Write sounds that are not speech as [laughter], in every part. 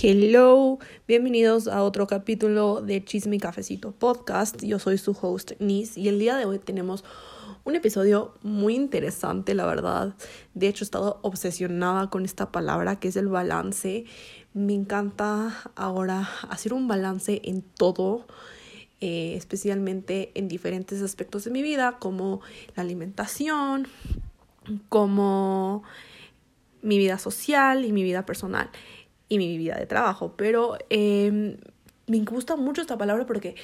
Hello, bienvenidos a otro capítulo de Chisme y Cafecito Podcast. Yo soy su host Nis y el día de hoy tenemos un episodio muy interesante, la verdad. De hecho, he estado obsesionada con esta palabra que es el balance. Me encanta ahora hacer un balance en todo, eh, especialmente en diferentes aspectos de mi vida, como la alimentación, como mi vida social y mi vida personal y mi vida de trabajo. Pero em, me gusta mucho esta palabra porque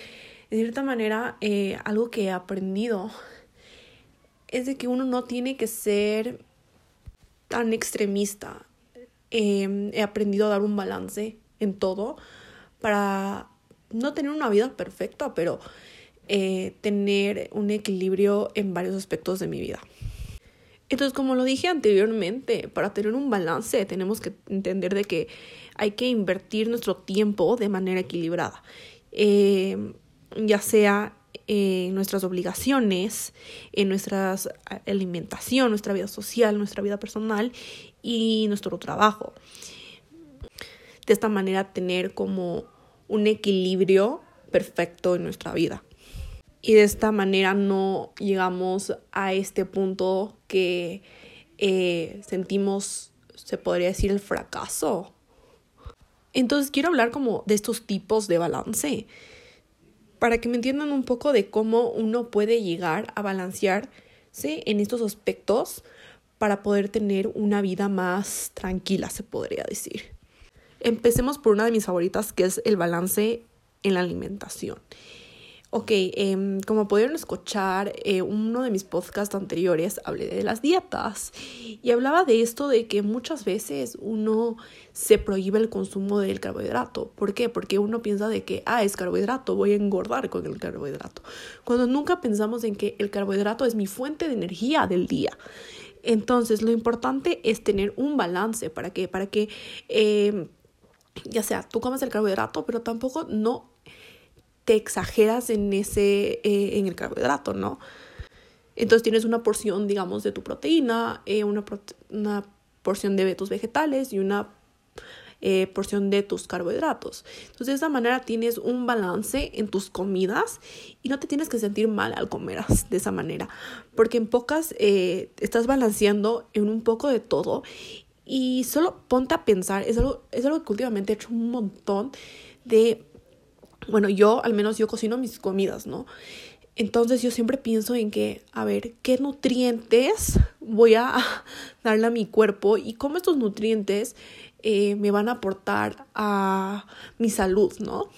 de cierta manera eh, algo que he aprendido es de que uno no tiene que ser tan extremista. Em, he aprendido a dar un balance en todo para no tener una vida perfecta, pero eh, tener un equilibrio en varios aspectos de mi vida. Entonces, como lo dije anteriormente, para tener un balance tenemos que entender de que hay que invertir nuestro tiempo de manera equilibrada, eh, ya sea en nuestras obligaciones, en nuestra alimentación, nuestra vida social, nuestra vida personal y nuestro trabajo. De esta manera tener como un equilibrio perfecto en nuestra vida y de esta manera no llegamos a este punto que eh, sentimos, se podría decir, el fracaso. Entonces quiero hablar como de estos tipos de balance para que me entiendan un poco de cómo uno puede llegar a balancearse en estos aspectos para poder tener una vida más tranquila, se podría decir. Empecemos por una de mis favoritas, que es el balance en la alimentación. Ok, em, como pudieron escuchar, eh, uno de mis podcasts anteriores hablé de las dietas y hablaba de esto de que muchas veces uno se prohíbe el consumo del carbohidrato. ¿Por qué? Porque uno piensa de que, ah, es carbohidrato, voy a engordar con el carbohidrato. Cuando nunca pensamos en que el carbohidrato es mi fuente de energía del día. Entonces, lo importante es tener un balance. ¿Para qué? Para que, em, ya sea, tú comas el carbohidrato, pero tampoco no te exageras en ese, eh, en el carbohidrato, ¿no? Entonces tienes una porción, digamos, de tu proteína, eh, una, una, porción de tus vegetales y una eh, porción de tus carbohidratos. Entonces de esa manera tienes un balance en tus comidas y no te tienes que sentir mal al comer de esa manera, porque en pocas estás balanceando en un poco de todo y solo ponte a pensar, es algo, es algo que últimamente he hecho un montón de bueno, yo al menos yo cocino mis comidas, ¿no? Entonces yo siempre pienso en que, a ver, ¿qué nutrientes voy a [laughs] darle a mi cuerpo y cómo estos nutrientes eh, me van a aportar a mi salud, ¿no?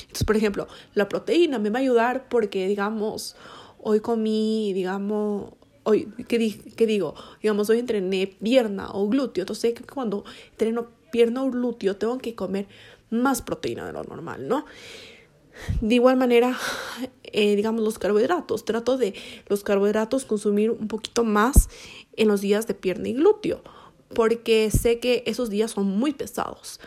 Entonces, por ejemplo, la proteína me va a ayudar porque, digamos, hoy comí, digamos, hoy, ¿qué, qué digo? Digamos, hoy entrené pierna o glúteo. Entonces, cuando entreno pierna o glúteo tengo que comer más proteína de lo normal, ¿no? De igual manera, eh, digamos los carbohidratos. Trato de los carbohidratos consumir un poquito más en los días de pierna y glúteo, porque sé que esos días son muy pesados.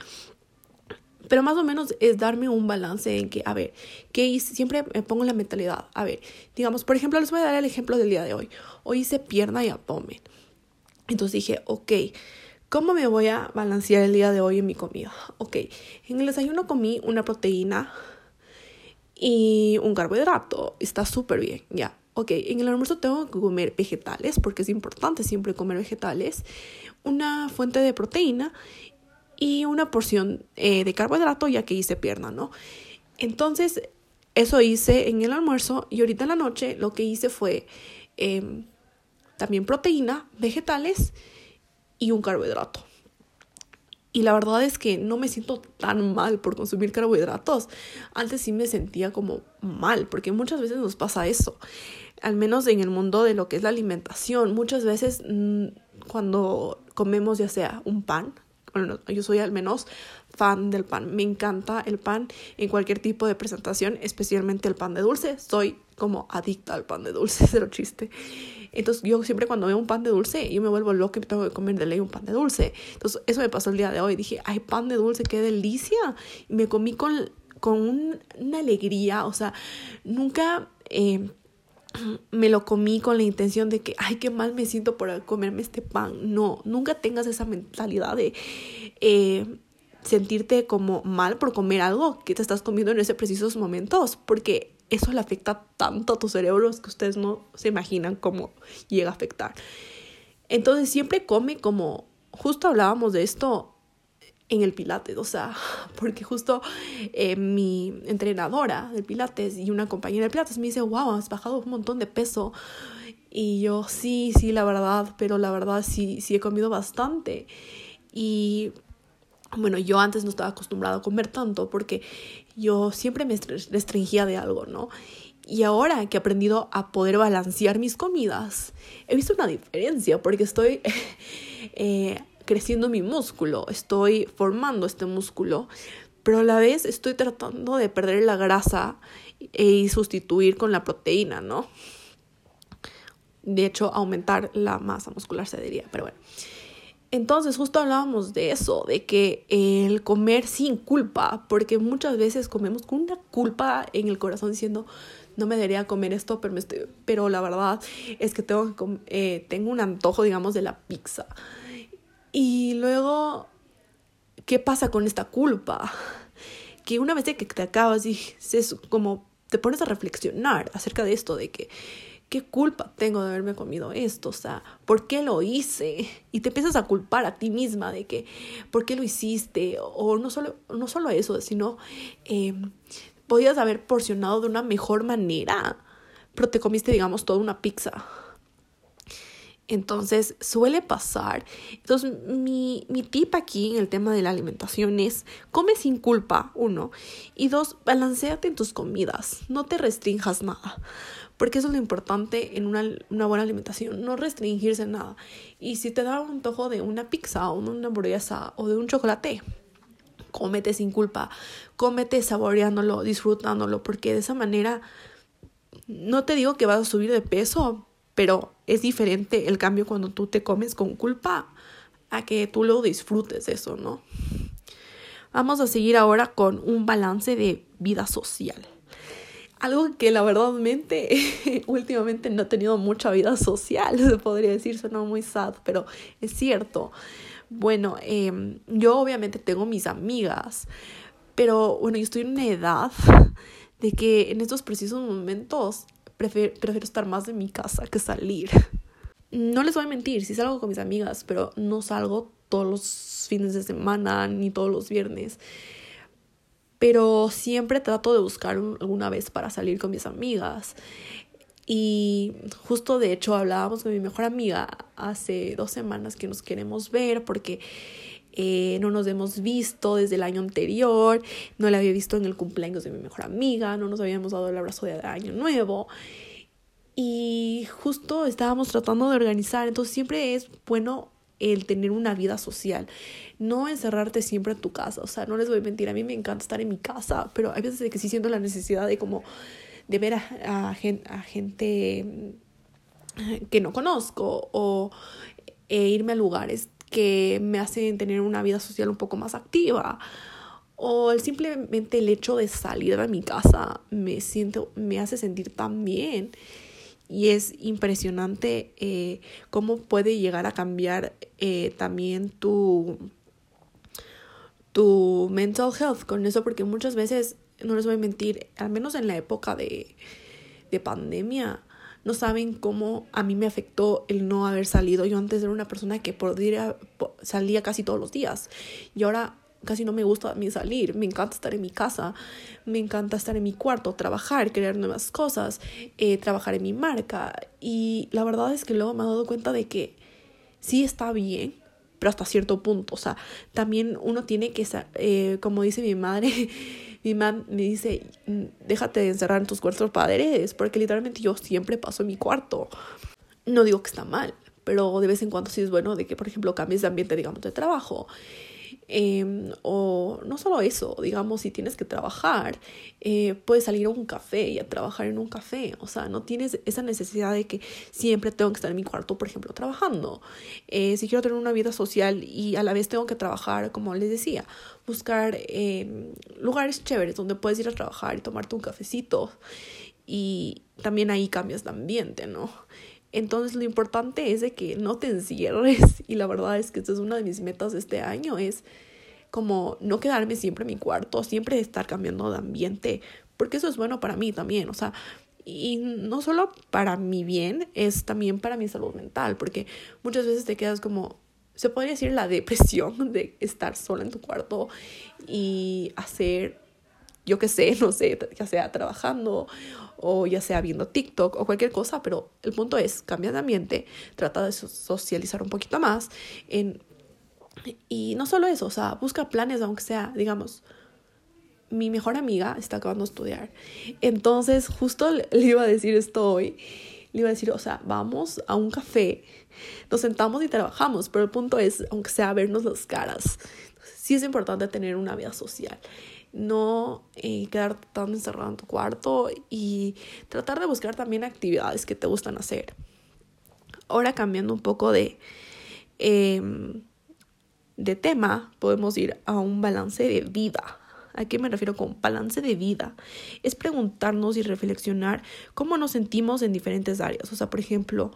Pero más o menos es darme un balance en que, a ver, ¿qué hice? Siempre me pongo la mentalidad. A ver, digamos, por ejemplo, les voy a dar el ejemplo del día de hoy. Hoy hice pierna y abdomen. Entonces dije, ok, ¿Cómo me voy a balancear el día de hoy en mi comida? Ok, en el desayuno comí una proteína y un carbohidrato. Está súper bien, ya. Ok, en el almuerzo tengo que comer vegetales porque es importante siempre comer vegetales. Una fuente de proteína y una porción eh, de carbohidrato ya que hice pierna, ¿no? Entonces, eso hice en el almuerzo y ahorita en la noche lo que hice fue em, también proteína, vegetales y un carbohidrato. Y la verdad es que no me siento tan mal por consumir carbohidratos. Antes sí me sentía como mal, porque muchas veces nos pasa eso. Al menos en el mundo de lo que es la alimentación. Muchas veces mm, cuando comemos ya sea un pan, bueno, yo soy al menos fan del pan. Me encanta el pan en cualquier tipo de presentación, especialmente el pan de dulce. Soy como adicta al pan de dulce, [laughs] cero chiste. Entonces yo siempre cuando veo un pan de dulce, yo me vuelvo loco y tengo que comer de ley un pan de dulce. Entonces eso me pasó el día de hoy. Dije, ay, pan de dulce, qué delicia. Y me comí con, con una alegría. O sea, nunca... Eh, [clears throat] me lo comí con la intención de que, ay, qué mal me siento por comerme este pan. No, nunca tengas esa mentalidad de, eh, sentirte como mal por comer algo que te estás comiendo en ese precisos momentos, porque eso le afecta tanto a tu cerebro que ustedes no se imaginan cómo llega a afectar. Entonces siempre come como, justo hablábamos de esto en el Pilates, o sea, [laughs] porque justo eh, mi entrenadora del Pilates y una compañera del Pilates me dice, wow, has bajado un montón de peso. Y yo, sí, sí, la verdad, pero la verdad sí, sí he comido bastante. Y bueno, yo antes no estaba acostumbrada a comer tanto porque yo siempre me restringía de algo, ¿no? Y ahora que he aprendido a poder balancear mis comidas, he visto una diferencia porque estoy [laughs] eh, creciendo mi músculo, estoy formando este músculo, pero a la vez estoy tratando de perder la grasa y sustituir con la proteína, ¿no? De hecho, aumentar la masa muscular se diría, pero bueno. Entonces justo hablábamos de eso, de que el comer sin culpa, porque muchas veces comemos con una culpa en el corazón diciendo, no me debería comer esto, pero, me estoy, pero la verdad es que tengo, eh, tengo un antojo, digamos, de la pizza. Y luego, ¿qué pasa con esta culpa? [laughs] Que una vez que te acabas y es como te pones a reflexionar acerca de esto, de que ¿qué culpa tengo de haberme comido esto? O sea, ¿por qué lo hice? Y te empiezas a culpar a ti misma de que, ¿por qué lo hiciste? O no solo, no solo eso, sino, eh, podías haber porcionado de una mejor manera, pero te comiste, digamos, toda una pizza. Entonces suele pasar. Entonces mi, mi tip aquí en el tema de la alimentación es come sin culpa, uno. Y dos, balanceate en tus comidas. No te restrinjas nada. Porque eso es lo importante en una, una buena alimentación, no restringirse nada. Y si te da un antojo de una pizza o una hamburguesa o de un chocolate, cómete sin culpa, cómete saboreándolo, disfrutándolo, porque de esa manera no te digo que vas a subir de peso, pero es diferente el cambio cuando tú te comes con culpa a que tú lo disfrutes eso, ¿no? Vamos a seguir ahora con un balance de vida social algo que la verdadmente [laughs] últimamente no he tenido mucha vida social, [laughs] podría decir, suena muy sad, pero es cierto. Bueno, em, yo obviamente tengo mis amigas, pero bueno, yo estoy en una edad de que en estos precisos momentos prefiero, prefiero estar más en mi casa que salir. No les voy a mentir, sí salgo con mis amigas, pero no salgo todos los fines de semana ni todos los viernes pero siempre trato de buscar alguna vez para salir con mis amigas. Y justo de hecho hablábamos con mi mejor amiga hace dos semanas que nos queremos ver porque eh, no nos hemos visto desde el año anterior, no la había visto en el cumpleaños de mi mejor amiga, no nos habíamos dado el abrazo de año nuevo. Y justo estábamos tratando de organizar, entonces siempre es bueno el tener una vida social, no encerrarte siempre en tu casa, o sea, no les voy a mentir, a mí me encanta estar en mi casa, pero hay veces que sí siento la necesidad de como de ver a, gente mm, que no conozco o e irme a lugares que me hacen tener una vida social un poco más activa. O simplemente el hecho de salir de mi casa me siento me hace sentir tan bien. Y es impresionante eh, cómo puede llegar a cambiar eh, también tu, tu mental health con eso, porque muchas veces, no les voy a mentir, al menos en la época de, de pandemia, no saben cómo a mí me afectó el no haber salido. Yo antes era una persona que podría, salía casi todos los días y ahora casi no me gusta a mí salir, me encanta estar en mi casa, me encanta estar en mi cuarto, trabajar, crear nuevas cosas, eh, trabajar en mi marca. Y la verdad es que luego me he dado cuenta de que sí está bien, pero hasta cierto punto. O sea, también uno tiene que, eh, como dice mi madre, [laughs] mi mamá me dice, mm, déjate de encerrar en tus cuartos padres, porque literalmente yo siempre paso en mi cuarto. No digo que está mal, pero de vez en cuando sí es bueno de que, por ejemplo, cambies de ambiente, digamos, de trabajo. Em, o no solo eso, digamos, si tienes que trabajar, eh, puedes salir a un café y a trabajar en un café. O sea, no tienes esa necesidad de que siempre tengo que estar en mi cuarto, por ejemplo, trabajando. Eh, si quiero tener una vida social y a la vez tengo que trabajar, como les decía, buscar em, lugares chéveres donde puedes ir a trabajar y tomarte un cafecito. Y también ahí cambias de ambiente, ¿no? Entonces lo importante es de que no te encierres. [laughs] Y la verdad es que esta es una de mis metas este año, es como no quedarme siempre en mi cuarto, siempre estar cambiando de ambiente, porque eso es bueno para mí también, o sea, y no solo para mi bien, es también para mi salud mental, porque muchas veces te quedas como, se podría decir la [laughs] depresión de estar sola en tu cuarto y hacer, yo qué sé, [laughs] no sé, ya sea trabajando o ya sea viendo TikTok o cualquier cosa, pero el punto es, cambia de ambiente, trata de socializar un poquito más en, y no solo eso, o sea, busca planes, aunque sea, digamos, mi mejor amiga está acabando de estudiar. Entonces, justo le iba a decir esto hoy. Le iba a decir, o sea, vamos a un café, nos sentamos y trabajamos, pero el punto es, aunque sea vernos las caras, sí es importante tener una vida social no eh, quedar tan encerrado en tu cuarto y tratar de buscar también actividades que te gustan hacer. Ahora cambiando un poco de, em, de tema, podemos ir a un balance de vida. ¿A qué me refiero con balance de vida? Es preguntarnos y reflexionar cómo nos sentimos en diferentes áreas. O sea, por ejemplo,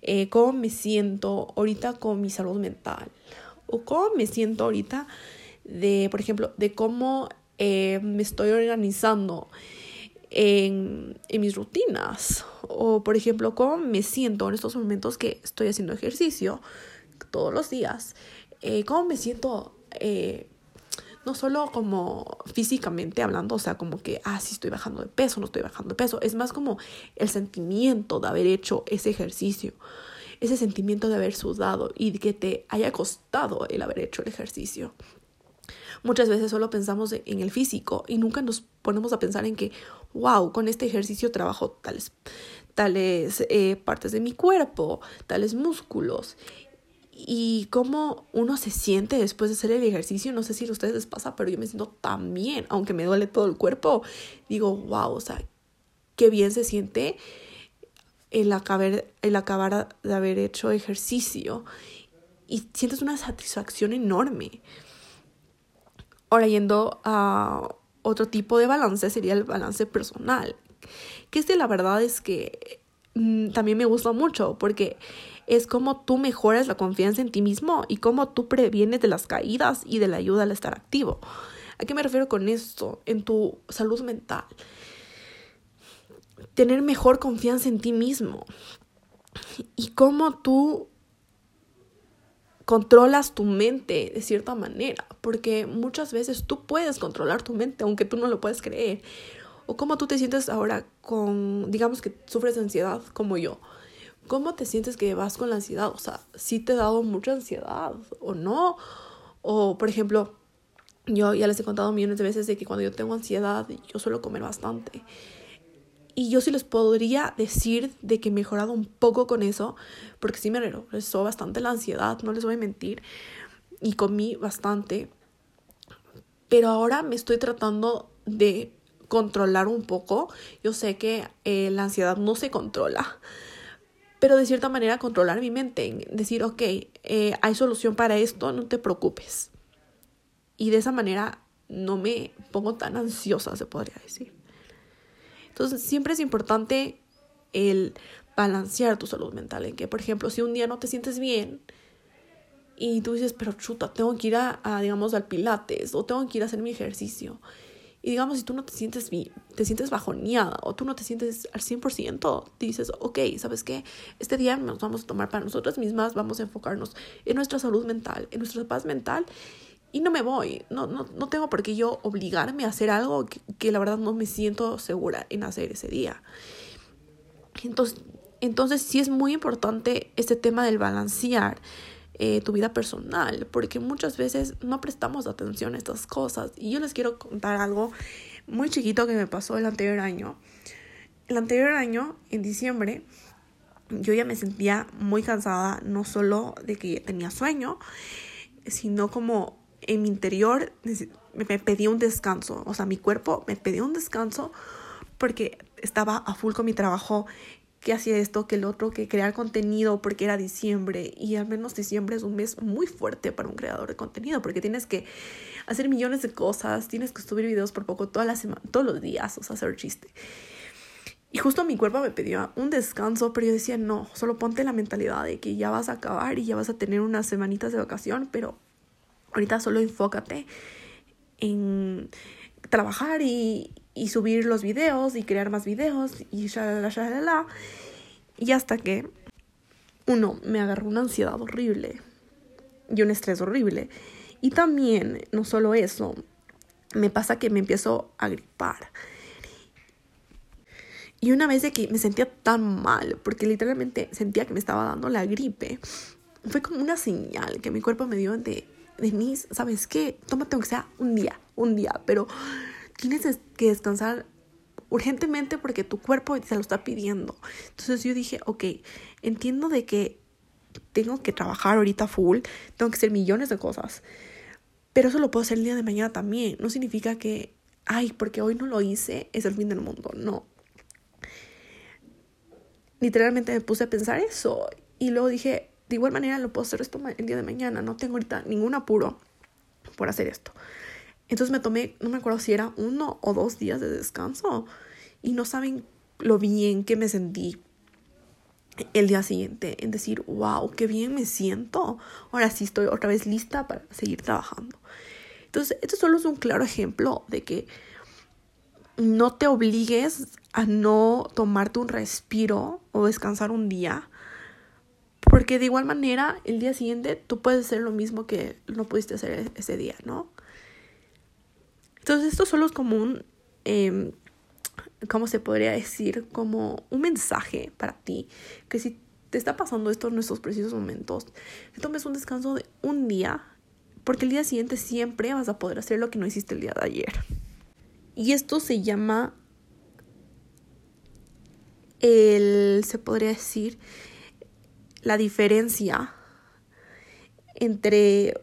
eh, cómo me siento ahorita con mi salud mental. O cómo me siento ahorita de, por ejemplo, de cómo eh, me estoy organizando en, en, mis rutinas. O, por ejemplo, cómo me siento en estos momentos que estoy haciendo ejercicio todos los días. Eh, cómo me siento, eh, no solo como físicamente hablando, o sea, como que, ah, sí estoy bajando de peso, no estoy bajando de peso. Es más como el sentimiento de haber hecho ese ejercicio. Ese sentimiento de haber sudado y que te haya costado el haber hecho el ejercicio. Muchas veces solo pensamos en el físico y nunca nos ponemos a pensar en que, wow, con este ejercicio trabajo tales, tales eh, partes de mi cuerpo, tales músculos. Y cómo uno se siente después de hacer el ejercicio, no sé si a ustedes les pasa, pero yo me siento tan bien, aunque me duele todo el cuerpo. Digo, wow, o sea, qué bien se siente el acabar, el acabar de haber hecho ejercicio. Y sientes una satisfacción enorme. Ahora yendo a otro tipo de balance sería el balance personal, que este la verdad es que mm, también me gusta mucho porque es como tú mejoras la confianza en ti mismo y cómo tú previenes de las caídas y de la ayuda al estar activo. ¿A qué me refiero con esto? En tu salud mental. Tener mejor confianza en ti mismo y cómo tú controlas tu mente de cierta manera, porque muchas veces tú puedes controlar tu mente, aunque tú no lo puedes creer. O cómo tú te sientes ahora con, digamos que sufres ansiedad como yo. ¿Cómo te sientes que vas con la ansiedad? O sea, si te ha dado mucha ansiedad o no. O, por ejemplo, yo ya les he contado millones de veces de que cuando yo tengo ansiedad, yo suelo comer bastante. Y yo sí les podría decir de que he mejorado un poco con eso, porque sí me regresó bastante la ansiedad, no les voy a mentir, y comí bastante. Pero ahora me estoy tratando de controlar un poco. Yo sé que eh, la ansiedad no se controla, pero de cierta manera controlar mi mente, decir, ok, eh, hay solución para esto, no te preocupes. Y de esa manera no me pongo tan ansiosa, se podría decir. Entonces, siempre es importante el balancear tu salud mental, en que, por ejemplo, si un día no te sientes bien y tú dices, pero chuta, tengo que ir a, digamos, al pilates o tengo que ir a hacer mi ejercicio. Y digamos, si tú no te sientes bien, te sientes bajoneada o tú no te sientes al 100%, dices, ok, ¿sabes qué? Este día nos vamos a tomar para nosotras mismas, vamos a enfocarnos en nuestra salud mental, en nuestra paz mental y no me voy. No, no, no tengo por qué yo obligarme a hacer algo que, la verdad no me siento segura en hacer ese día. Entonces, entonces sí es muy importante este tema del balancear eh, tu vida personal, porque muchas veces no prestamos atención a estas cosas. Y yo les quiero contar algo muy chiquito que me pasó el anterior año. El anterior año, en diciembre, yo ya me sentía muy cansada, no solo de que tenía sueño, sino como en mi interior me pedía un descanso, o sea, mi cuerpo me pedía un descanso porque estaba a full con mi trabajo, que hacía esto, que el otro, que crear contenido porque era diciembre y al menos diciembre es un mes muy fuerte para un creador de contenido porque tienes que hacer millones de cosas, tienes que subir videos por poco toda la semana, todos los días, o sea, hacer chiste. Y justo mi cuerpo me pedía un descanso, pero yo decía, no, solo ponte la mentalidad de que ya vas a acabar y ya vas a tener unas semanitas de vacación, pero Ahorita solo enfócate en trabajar y, y subir los videos y crear más videos y shalala, shalala. Y hasta que, uno, me agarró una ansiedad horrible y un estrés horrible. Y también, no solo eso, me pasa que me empiezo a gripar. Y una vez de que me sentía tan mal, porque literalmente sentía que me estaba dando la gripe, fue como una señal que mi cuerpo me dio de, Denise, ¿sabes qué? Tómate aunque sea un día, un día, pero tienes que descansar urgentemente porque tu cuerpo se lo está pidiendo. Entonces yo dije, ok, entiendo de que tengo que trabajar ahorita full, tengo que hacer millones de cosas, pero eso lo puedo hacer el día de mañana también. No significa que, ay, porque hoy no lo hice, es el fin del mundo. No. Literalmente me puse a pensar eso y luego dije, de igual manera lo puedo hacer esto el día de mañana, no tengo ahorita ningún apuro por hacer esto. Entonces me tomé, no me acuerdo si era uno o dos días de descanso y no saben lo bien que me sentí el día siguiente en decir, wow, qué bien me siento. Ahora sí estoy otra vez lista para seguir trabajando. Entonces, esto solo es un claro ejemplo de que no te obligues a no tomarte un respiro o descansar un día. Porque de igual manera, el día siguiente tú puedes hacer lo mismo que no pudiste hacer ese día, ¿no? Entonces, esto solo es como un em, ¿cómo se podría decir? Como un mensaje para ti, que si te está pasando esto en estos precisos momentos, tomes un descanso de un día, porque el día siguiente siempre vas a poder hacer lo que no hiciste el día de ayer. Y esto se llama el, se podría decir, la diferencia entre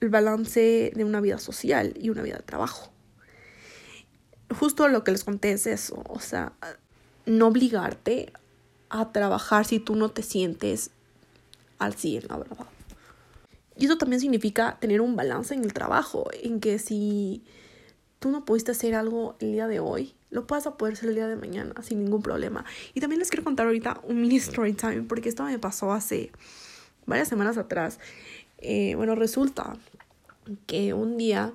el balance de una vida social y una vida de trabajo justo lo que les conté es eso, o sea, no obligarte a trabajar si tú no te sientes al 100, la verdad. Y eso también significa tener un balance en el trabajo, en que si tú no pudiste hacer algo el día de hoy, lo puedas a poder hacer el día de mañana sin ningún problema. Y también les quiero contar ahorita un mini story time, porque esto me pasó hace varias semanas atrás. Eh, bueno, resulta que un día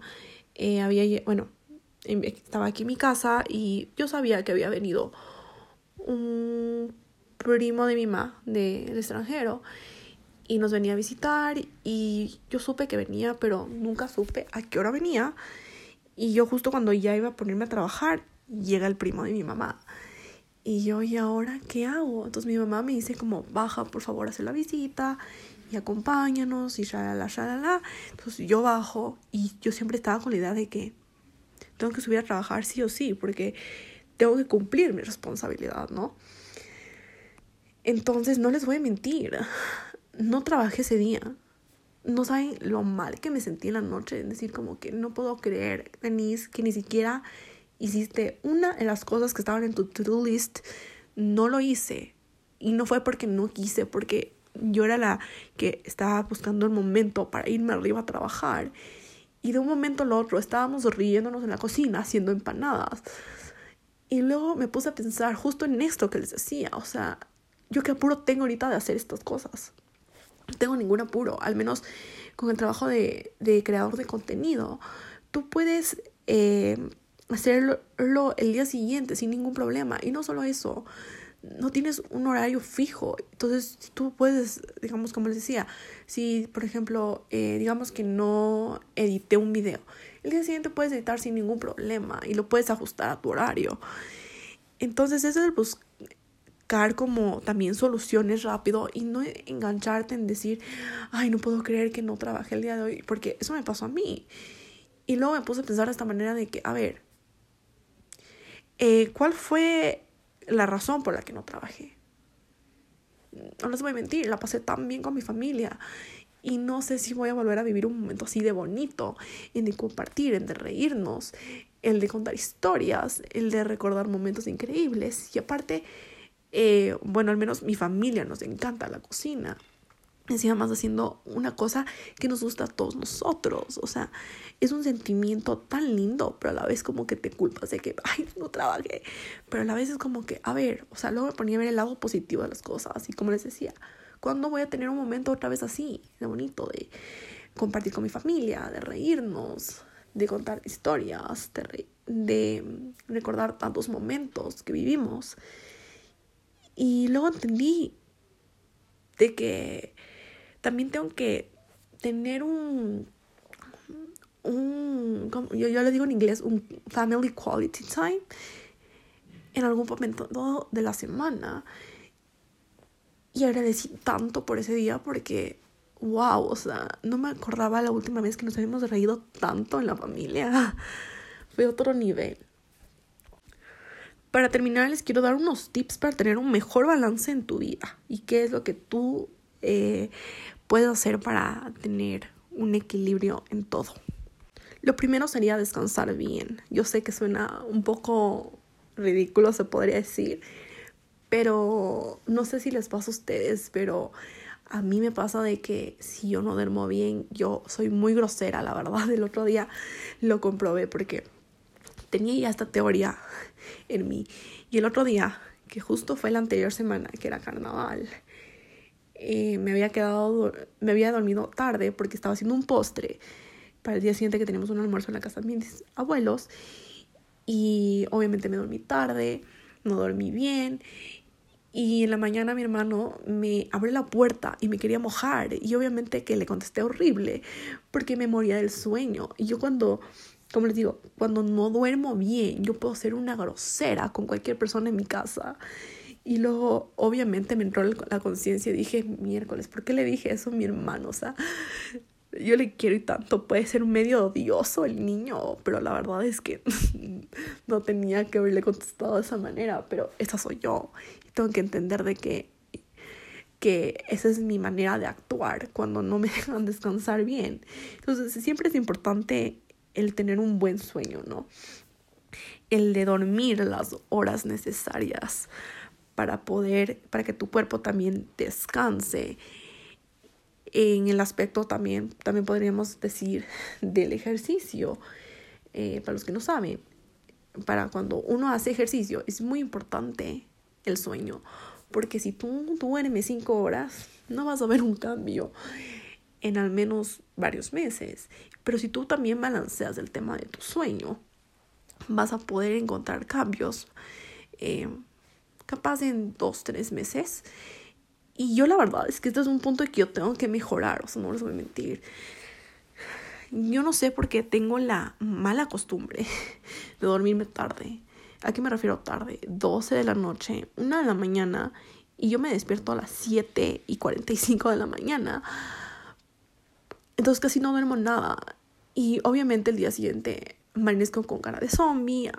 eh, había, bueno, estaba aquí en mi casa y yo sabía que había venido un primo de mi mamá del extranjero y nos venía a visitar y yo supe que venía, pero nunca supe a qué hora venía. Y yo justo cuando ya iba a ponerme a trabajar, llega el primo de mi mamá. Y yo, ¿y ahora qué hago? Entonces mi mamá me dice como, baja por favor a la visita y acompáñanos y shalala, shalala. Entonces yo bajo y yo siempre estaba con la idea de que tengo que subir a trabajar sí o sí, porque tengo que cumplir mi responsabilidad, ¿no? Entonces, no les voy a mentir, no trabajé ese día. No saben lo mal que me sentí en la noche, en decir como que no puedo creer, Denise, que ni siquiera hiciste una de las cosas que estaban en tu to-do list, no lo hice. Y no fue porque no quise, porque yo era la que estaba buscando el momento para irme arriba a trabajar y de un momento al otro estábamos riéndonos en la cocina haciendo empanadas. Y luego me puse a pensar justo en esto que les decía. O sea, yo qué apuro tengo ahorita de hacer estas cosas. No tengo ningún apuro, al menos con el trabajo de, de creador de contenido. Tú puedes eh, hacerlo el día siguiente sin ningún problema. Y no solo eso, no tienes un horario fijo. Entonces tú puedes, digamos, como les decía, si por ejemplo, eh, digamos que no edité un video, el día siguiente puedes editar sin ningún problema y lo puedes ajustar a tu horario. Entonces eso es como también soluciones rápido y no engancharte en decir, ay, no puedo creer que no trabajé el día de hoy, porque eso me pasó a mí. Y luego me puse a pensar de esta manera de que, a ver, eh, ¿cuál fue la razón por la que no trabajé. No les voy a mentir, la pasé tan bien con mi familia y no sé si voy a volver a vivir un momento así de bonito, en de compartir, en de reírnos, el de contar historias, el de recordar momentos increíbles. Y aparte, eh, bueno, al menos mi familia nos encanta la cocina encima más haciendo una cosa que nos gusta a todos nosotros. O sea, es un sentimiento tan lindo, pero a la vez como que te culpas de que, ay, no trabajé. Pero a la vez es como que, a ver, o sea, luego me ponía a ver el lado positivo de las cosas. Y como les decía, ¿cuándo voy a tener un momento otra vez así, de bonito, de compartir con mi familia, de reírnos, de contar historias, de, de recordar tantos momentos que vivimos. Y luego entendí de que también tengo que tener un, un yo, yo le digo en inglés, un family quality time en algún momento de la semana. Y agradecí tanto por ese día porque, wow, o sea, no me acordaba la última vez que nos habíamos reído tanto en la familia. [laughs] Fue otro nivel. Para terminar, les quiero dar unos tips para tener un mejor balance en tu vida y qué es lo que tú eh, puedes hacer para tener un equilibrio en todo. Lo primero sería descansar bien. Yo sé que suena un poco ridículo, se podría decir, pero no sé si les pasa a ustedes, pero a mí me pasa de que si yo no duermo bien, yo soy muy grosera, la verdad. [laughs] El otro día lo comprobé porque tenía ya esta teoría en mí. Y el otro día, que justo fue la anterior semana, que era carnaval, eh, me había quedado, me había dormido tarde porque estaba haciendo un postre para el día siguiente que tenemos un almuerzo en la casa de mis abuelos. Y obviamente me dormí tarde, no dormí bien. Y en la mañana mi hermano me abre la puerta y me quería mojar. Y obviamente que le contesté horrible porque me moría del sueño. Y yo cuando como les digo, cuando no duermo bien, yo puedo ser una grosera con cualquier persona en mi casa. Y luego, obviamente, me entró la conciencia y dije, miércoles, ¿por qué le dije eso a mi hermano? O sea, yo le quiero y tanto, puede ser medio odioso el niño, pero la verdad es que [laughs] no tenía que haberle contestado de esa manera, pero esa soy yo. Y tengo que entender de que, que esa es mi manera de actuar cuando no me [laughs] dejan descansar bien. Entonces, siempre es importante el tener un buen sueño, ¿no? El de dormir las horas necesarias para poder, para que tu cuerpo también descanse. En el aspecto también, también podríamos decir del ejercicio. Eh, para los que no saben, para cuando uno hace ejercicio es muy importante el sueño, porque si tú duermes cinco horas, no vas a ver un cambio en al menos varios meses. Pero si tú también balanceas el tema de tu sueño, vas a poder encontrar cambios eh, capaz en dos, tres meses. Y yo la verdad es que este es un punto que yo tengo que mejorar, o sea, no les voy a mentir. Yo no sé por qué tengo la mala costumbre [laughs] de dormirme tarde. ¿A qué me refiero tarde? 12 de la noche, 1 de la mañana, y yo me despierto a las 7 y 45 de la mañana entonces casi no duermo nada. Y obviamente el día siguiente amanezco con cara de zombie.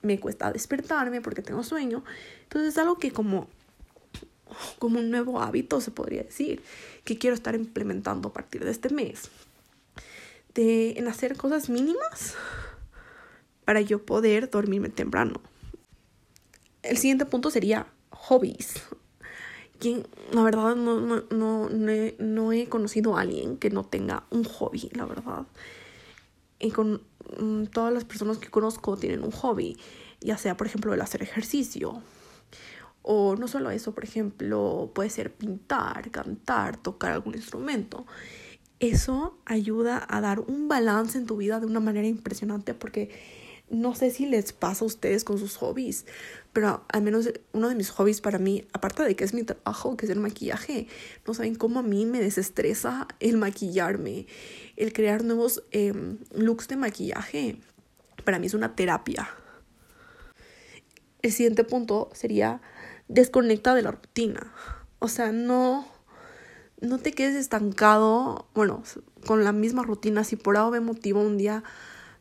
Me cuesta despertarme porque tengo sueño. Entonces es algo que como, como un nuevo hábito se podría decir. Que quiero estar implementando a partir de este mes. De, en hacer cosas mínimas para yo poder dormirme temprano. El siguiente punto sería hobbies quien, la verdad, no, no, no, no, he, conocido a alguien que no tenga un hobby, la verdad. Y con mm, todas las personas que conozco tienen un hobby, ya sea, por ejemplo, el hacer ejercicio. O no solo eso, por ejemplo, puede ser pintar, cantar, tocar algún instrumento. Eso ayuda a dar un balance en tu vida de una manera impresionante porque no sé si les pasa a ustedes con sus hobbies, pero al menos uno de mis hobbies para mí, aparte de que es mi trabajo, que es el maquillaje, no saben cómo a mí me desestresa el maquillarme, el crear nuevos em, looks de maquillaje. Para mí es una terapia. El siguiente punto sería desconecta de la rutina. O sea, no, no te quedes estancado, bueno, con la misma rutina. Si por algo me motiva un día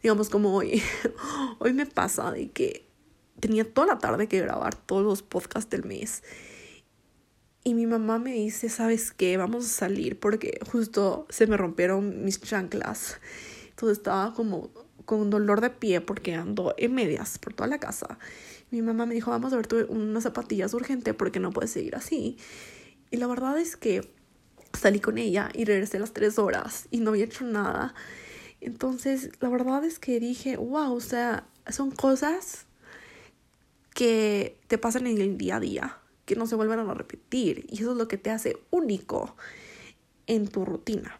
digamos como hoy, [laughs] hoy me pasa de que tenía toda la tarde que grabar todos los podcasts del mes. Y mi mamá me dice, ¿sabes qué? Vamos a salir porque justo se me rompieron mis chanclas. Entonces estaba como con dolor de pie porque ando en medias por toda la casa. Mi mamá me dijo, vamos a ver unas zapatillas urgente porque no puedes seguir así. Y la verdad es que salí con ella y regresé a las tres horas y no había hecho nada. Entonces, la verdad es que dije, wow, o sea, son cosas que te pasan en el día a día, que no se vuelven a repetir. Y eso es lo que te hace único en tu rutina.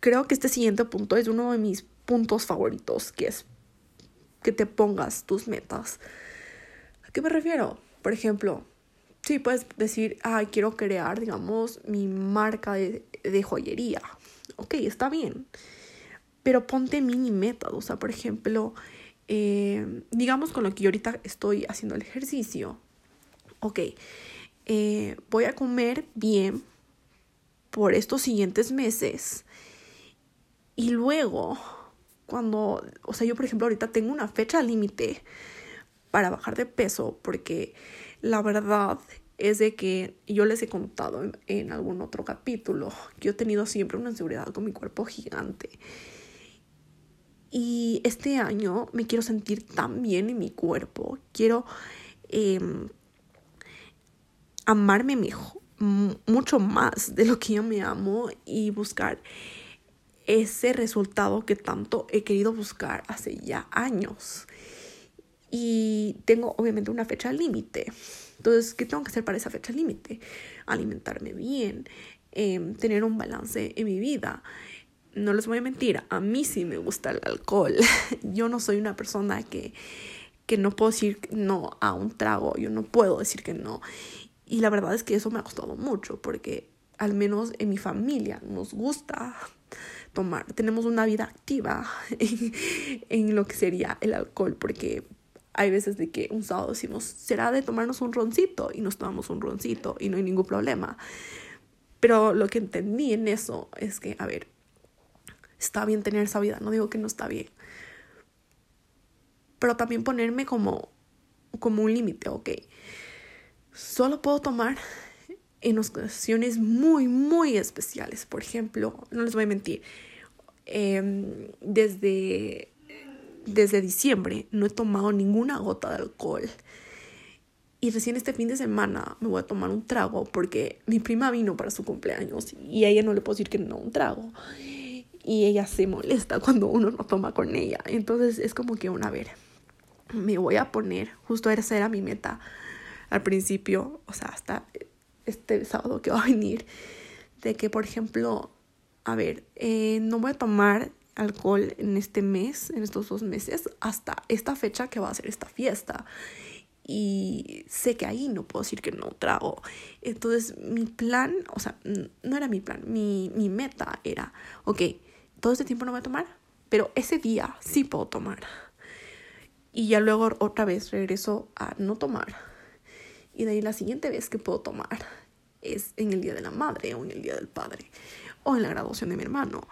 creo que este siguiente punto es uno de mis puntos favoritos, que es que te pongas tus metas. ¿A qué me refiero? Por ejemplo, sí puedes decir, ay, quiero crear, digamos, mi marca de, de joyería. Ok, está bien. Pero ponte mini metas. O sea, por ejemplo, eh, digamos con lo que yo ahorita estoy haciendo el ejercicio. Ok, eh, voy a comer bien por estos siguientes meses. Y luego, cuando, o sea, yo por ejemplo ahorita tengo una fecha límite para bajar de peso porque la verdad es de que yo les he contado en, algún otro capítulo que yo he tenido siempre una inseguridad con mi cuerpo gigante. Y este año me quiero sentir tan bien en mi cuerpo. Quiero em, amarme mejor, mucho más de lo que yo me amo y buscar ese resultado que tanto he querido buscar hace ya años. Y tengo obviamente una fecha límite. Entonces, ¿qué tengo que hacer para esa fecha límite? Alimentarme bien, em, tener un balance en mi vida. No les voy a mentir, a mí sí me gusta el alcohol. [laughs] Yo no soy una persona que, que no puedo decir no a un trago, yo no puedo decir que no. Y la verdad es que eso me ha costado mucho porque al menos en mi familia nos gusta tomar, tenemos una vida activa [laughs] en, lo que sería el alcohol, porque hay veces de que un sábado decimos, será de tomarnos un roncito y nos tomamos un roncito y no hay ningún problema. Pero lo que entendí en eso es que, a ver, está bien tener esa vida, no digo que no está bien. Pero también ponerme como, como un límite, ok. Solo puedo tomar en ocasiones muy, muy especiales. Por ejemplo, no les voy a mentir, em, desde, desde diciembre no he tomado ninguna gota de alcohol. Y recién este fin de semana me voy a tomar un trago porque mi prima vino para su cumpleaños y a ella no le puedo decir que no un trago. Y ella se molesta cuando uno no toma con ella. Entonces es como que, una, ver, me voy a poner, justo esa era mi meta al principio, o sea, hasta este sábado que va a venir, de que, por ejemplo, a ver, eh, no voy a tomar alcohol en este mes, en estos dos meses, hasta esta fecha que va a ser esta fiesta. Y sé que ahí no puedo decir que no trago. Entonces, mi plan, o sea, no era mi plan, mi, mi meta era, ok, todo este tiempo no voy a tomar, pero ese día sí puedo tomar. Y ya luego otra vez regreso a no tomar y de ahí la siguiente vez que puedo tomar es en el Día de la Madre o en el Día del Padre o en la graduación de mi hermano.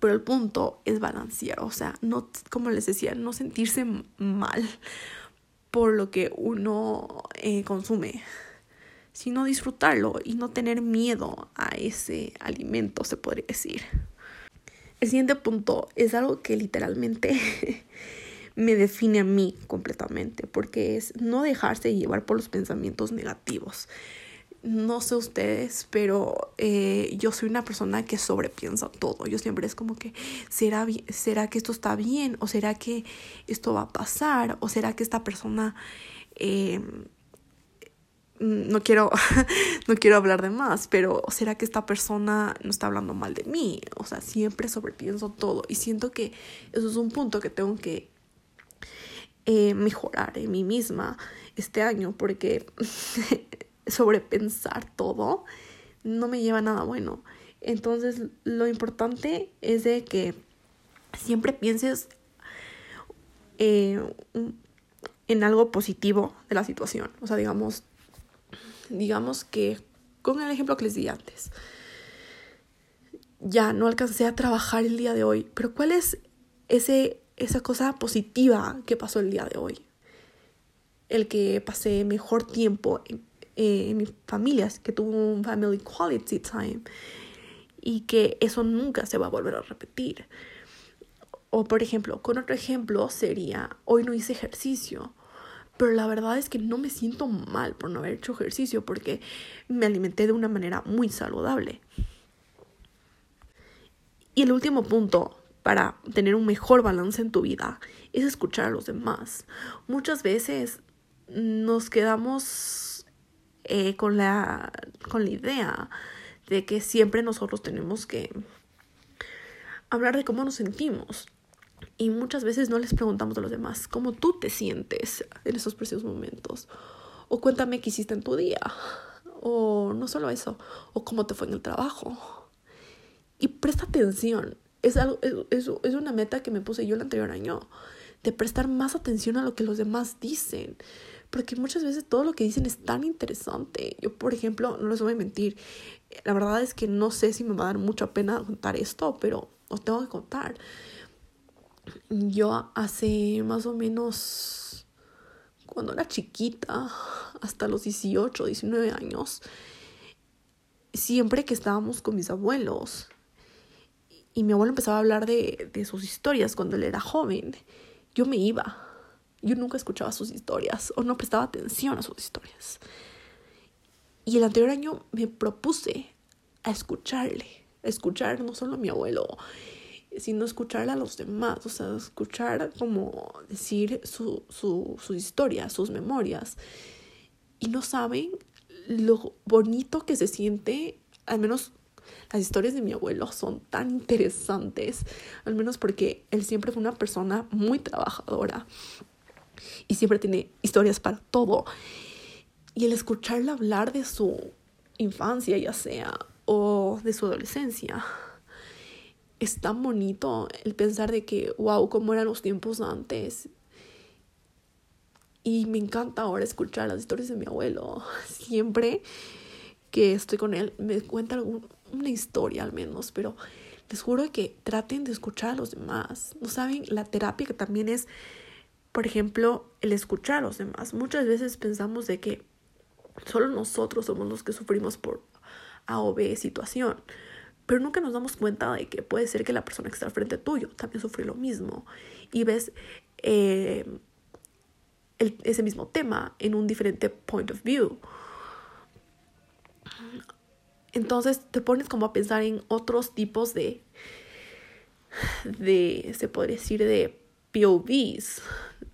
Pero el punto es balancear, o sea, no, como les decía, no sentirse mal por lo que uno eh, consume, sino disfrutarlo y no tener miedo a ese alimento, se podría decir. El siguiente punto es algo que literalmente [laughs] me define a mí completamente, porque es no dejarse llevar por los pensamientos negativos. No sé ustedes, pero eh, yo soy una persona que sobrepiensa todo. Yo siempre es como que, ¿será, ¿será que esto está bien? ¿O será que esto va a pasar? ¿O será que esta persona... Em, no quiero, [laughs] no quiero hablar de más, pero ¿será que esta persona no está hablando mal de mí? O sea, siempre sobrepienso todo y siento que eso es un punto que tengo que eh, mejorar en mí misma este año porque [laughs] sobrepensar todo no me lleva a nada bueno. Entonces lo importante es de que siempre pienses eh, en algo positivo de la situación. O sea, digamos, digamos que con el ejemplo que les di antes, ya no alcancé a trabajar el día de hoy, pero ¿cuál es ese esa cosa positiva que pasó el día de hoy. El que pasé mejor tiempo en, en mi familia, que tuvo un family quality time y que eso nunca se va a volver a repetir. O por ejemplo, con otro ejemplo sería, hoy no hice ejercicio, pero la verdad es que no me siento mal por no haber hecho ejercicio porque me alimenté de una manera muy saludable. Y el último punto para tener un mejor balance en tu vida es escuchar a los demás. Muchas veces nos quedamos eh, con, la, con la idea de que siempre nosotros tenemos que hablar de cómo nos sentimos. Y muchas veces no les preguntamos a los demás cómo tú te sientes en esos preciosos momentos. O cuéntame qué hiciste en tu día. O no solo eso, o cómo te fue en el trabajo. Y presta atención. Es, algo, es, es una meta que me puse yo el anterior año, de prestar más atención a lo que los demás dicen. Porque muchas veces todo lo que dicen es tan interesante. Yo, por ejemplo, no les voy a mentir, la verdad es que no sé si me va a dar mucha pena contar esto, pero os tengo que contar. Yo hace más o menos, cuando era chiquita, hasta los 18, 19 años, siempre que estábamos con mis abuelos, y mi abuelo empezaba a hablar de, de sus historias cuando él era joven, yo me iba. Yo nunca escuchaba sus historias o no prestaba atención a sus historias. Y el anterior año me propuse a escucharle, a escuchar no solo a mi abuelo, sino escuchar a los demás, o sea, escuchar como decir su, su, sus historias, sus memorias. Y no saben lo bonito que se siente, al menos las historias de mi abuelo son tan interesantes, al menos porque él siempre fue una persona muy trabajadora y siempre tiene historias para todo. Y el escucharla hablar de su infancia, ya sea, o de su adolescencia, es tan bonito el pensar de que, wow, cómo eran los tiempos antes. Y me encanta ahora escuchar las historias de mi abuelo. [laughs] Siempre que estoy con él, me cuenta una historia al menos, pero les juro que traten de escuchar a los demás. No saben la terapia que también es, por ejemplo, el escuchar a los demás. Muchas veces pensamos de que solo nosotros somos los que sufrimos por A o B situación pero nunca nos damos cuenta de que puede ser que la persona que está al frente tuyo también sufrió lo mismo y ves eh, ese mismo tema en un diferente point of view. Entonces te pones como a pensar en otros tipos de, de, se podría decir, de POVs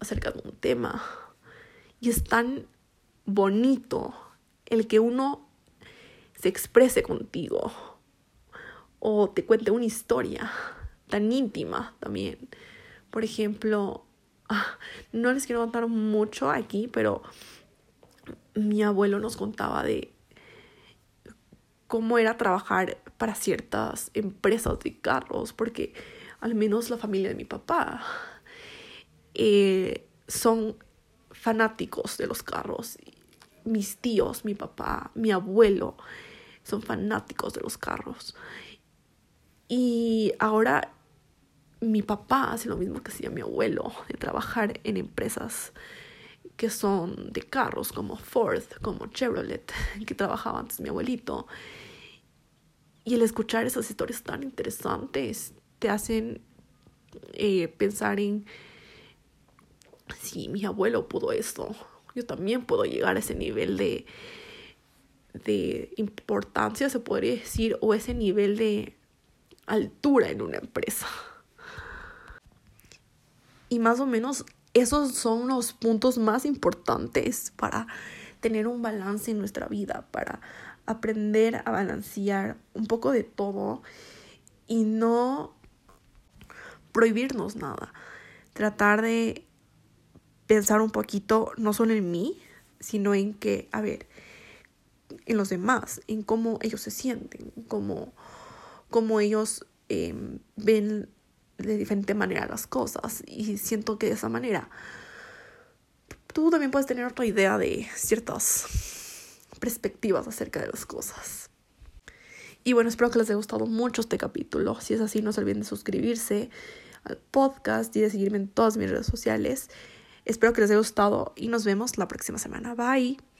acerca de un tema. Y es tan bonito el que uno se exprese contigo o te cuente una historia tan íntima también. Por ejemplo, ah, no les quiero contar mucho aquí, pero mi abuelo nos contaba de cómo era trabajar para ciertas empresas de carros, porque al menos la familia de mi papá eh, son fanáticos de los carros. Mis tíos, mi papá, mi abuelo son fanáticos de los carros. Y ahora mi papá hace lo mismo que hacía mi abuelo, de trabajar en empresas que son de carros como Ford, como Chevrolet, [laughs] que trabajaba antes mi abuelito. Y el escuchar esas historias tan interesantes te hacen eh, pensar en si mi abuelo pudo esto, yo también puedo llegar a ese nivel de, de importancia, se podría decir, o ese nivel de altura en una empresa. Y más o menos esos son los puntos más importantes para tener un balance en nuestra vida, para aprender a balancear un poco de todo y no prohibirnos nada. Tratar de pensar un poquito no solo en mí, sino en que, a ver, en los demás, en cómo ellos se sienten, cómo cómo ellos em, ven de diferente manera las cosas y siento que de esa manera tú también puedes tener otra idea de ciertas perspectivas acerca de las cosas. Y bueno, espero que les haya gustado mucho este capítulo. Si es así, no se olviden de suscribirse al podcast y de seguirme en todas mis redes sociales. Espero que les haya gustado y nos vemos la próxima semana. Bye.